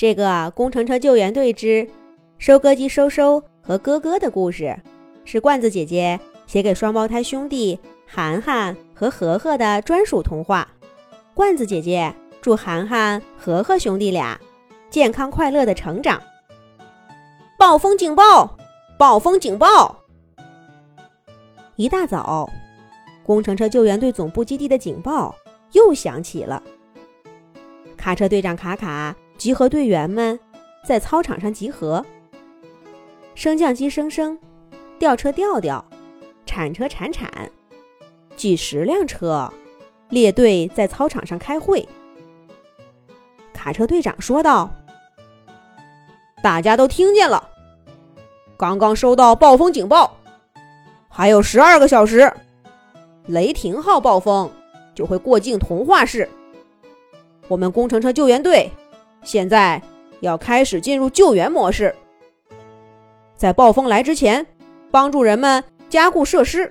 这个《工程车救援队之收割机收收和哥哥》的故事，是罐子姐姐写给双胞胎兄弟涵涵和和和的专属童话。罐子姐姐祝涵涵、和和兄弟俩健康快乐的成长。暴风警报！暴风警报！一大早，工程车救援队总部基地的警报又响起了。卡车队长卡卡。集合队员们在操场上集合。升降机升升，吊车吊吊，铲车铲铲，几十辆车列队在操场上开会。卡车队长说道：“大家都听见了，刚刚收到暴风警报，还有十二个小时，雷霆号暴风就会过境童话市。我们工程车救援队。”现在要开始进入救援模式，在暴风来之前，帮助人们加固设施；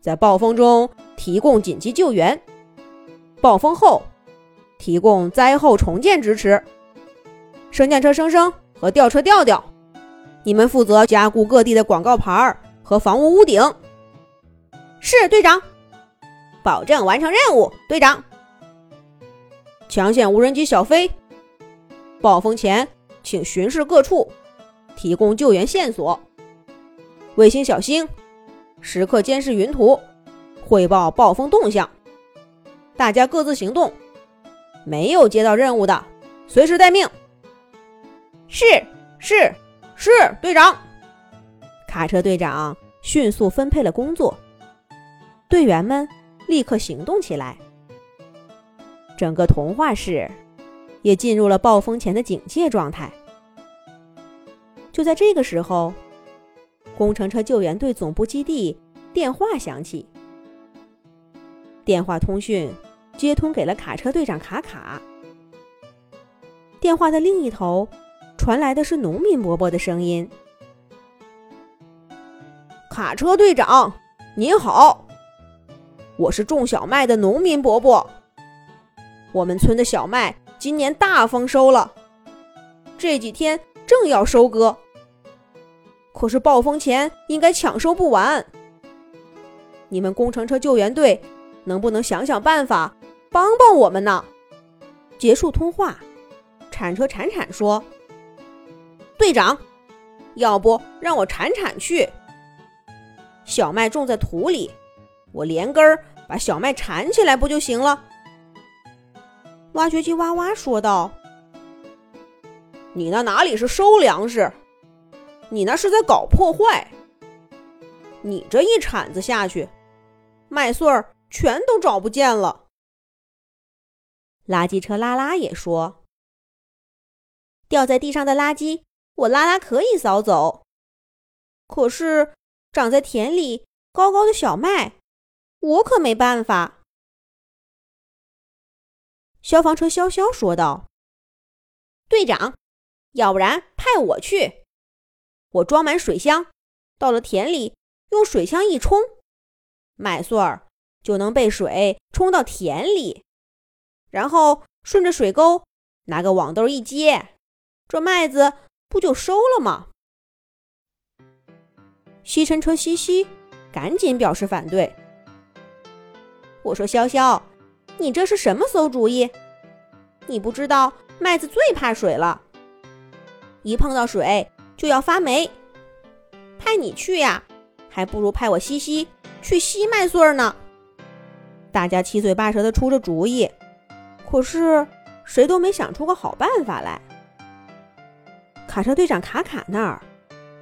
在暴风中提供紧急救援；暴风后提供灾后重建支持。升降车升升和吊车吊吊，你们负责加固各地的广告牌儿和房屋屋顶。是队长，保证完成任务。队长，抢险无人机小飞。暴风前，请巡视各处，提供救援线索。卫星小星，时刻监视云图，汇报暴风动向。大家各自行动，没有接到任务的，随时待命。是是是，队长。卡车队长迅速分配了工作，队员们立刻行动起来。整个童话市。也进入了暴风前的警戒状态。就在这个时候，工程车救援队总部基地电话响起，电话通讯接通给了卡车队长卡卡。电话的另一头传来的是农民伯伯的声音：“卡车队长，您好，我是种小麦的农民伯伯，我们村的小麦。”今年大丰收了，这几天正要收割，可是暴风前应该抢收不完。你们工程车救援队能不能想想办法帮帮我们呢？结束通话，铲车铲铲说：“队长，要不让我铲铲去？小麦种在土里，我连根儿把小麦铲起来不就行了？”挖掘机哇哇说道：“你那哪里是收粮食？你那是在搞破坏！你这一铲子下去，麦穗儿全都找不见了。”垃圾车拉拉也说：“掉在地上的垃圾，我拉拉可以扫走，可是长在田里高高的小麦，我可没办法。”消防车潇潇说道：“队长，要不然派我去。我装满水箱，到了田里，用水枪一冲，麦穗儿就能被水冲到田里，然后顺着水沟拿个网兜一接，这麦子不就收了吗？”吸尘车西西赶紧表示反对。我说：“潇潇。”你这是什么馊主意？你不知道麦子最怕水了，一碰到水就要发霉。派你去呀，还不如派我西西去吸麦穗呢。大家七嘴八舌的出着主意，可是谁都没想出个好办法来。卡车队长卡卡那儿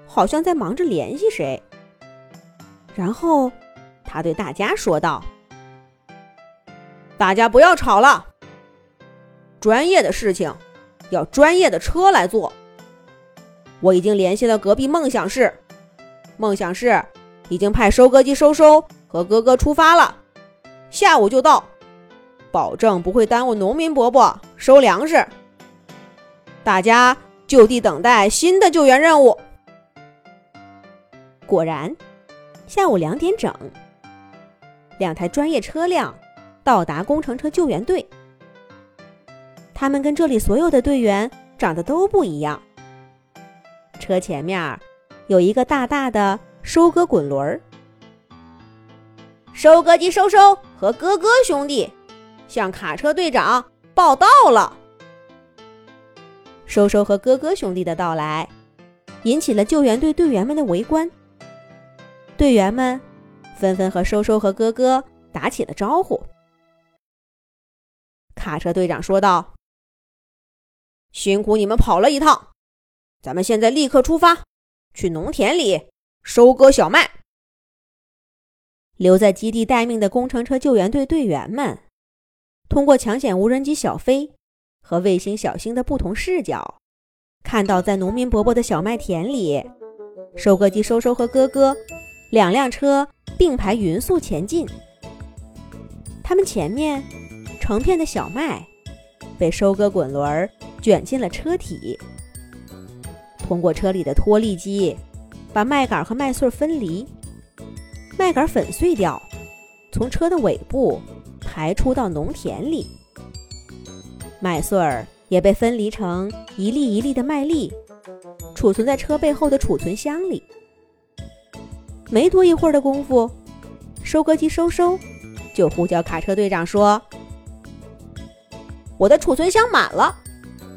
好像在忙着联系谁，然后他对大家说道。大家不要吵了，专业的事情要专业的车来做。我已经联系了隔壁梦想市，梦想市已经派收割机收收和哥哥出发了，下午就到，保证不会耽误农民伯伯收粮食。大家就地等待新的救援任务。果然，下午两点整，两台专业车辆。到达工程车救援队，他们跟这里所有的队员长得都不一样。车前面有一个大大的收割滚轮儿。收割机收收和哥哥兄弟向卡车队长报到了。收收和哥哥兄弟的到来，引起了救援队队员们的围观。队员们纷纷和收收和哥哥打起了招呼。卡车队长说道：“辛苦你们跑了一趟，咱们现在立刻出发，去农田里收割小麦。”留在基地待命的工程车救援队队员们，通过抢险无人机小飞。和卫星小星的不同视角，看到在农民伯伯的小麦田里，收割机收收和哥哥两辆车并排匀速前进。他们前面成片的小麦被收割滚轮卷进了车体，通过车里的脱粒机把麦秆和麦穗分离，麦秆粉碎掉，从车的尾部排出到农田里。麦穗儿也被分离成一粒一粒的麦粒，储存在车背后的储存箱里。没多一会儿的功夫，收割机收收就呼叫卡车队长说：“我的储存箱满了，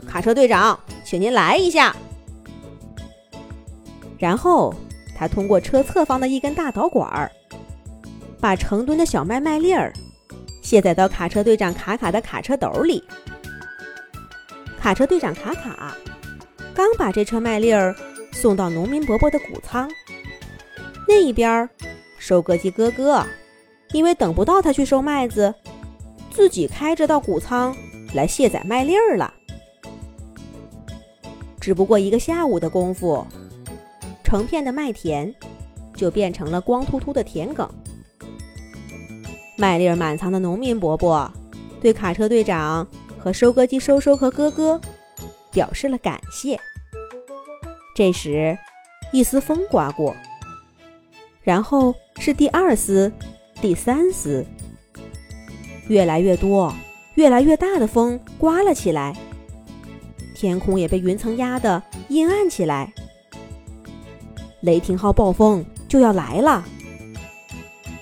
卡车队长，请您来一下。”然后他通过车侧方的一根大导管儿，把成吨的小麦麦粒儿卸载到卡车队长卡卡的卡车斗里。卡车队长卡卡刚把这车麦粒儿送到农民伯伯的谷仓，那一边收割机哥哥因为等不到他去收麦子，自己开着到谷仓来卸载麦粒儿了。只不过一个下午的功夫，成片的麦田就变成了光秃秃的田埂。麦粒儿满仓的农民伯伯对卡车队长。和收割机收收和哥哥表示了感谢。这时，一丝风刮过，然后是第二丝、第三丝，越来越多、越来越大的风刮了起来，天空也被云层压得阴暗起来。雷霆号暴风就要来了。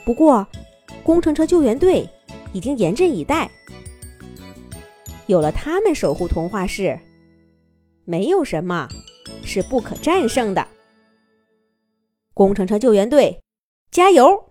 不过，工程车救援队已经严阵以待。有了他们守护童话市，没有什么是不可战胜的。工程车救援队，加油！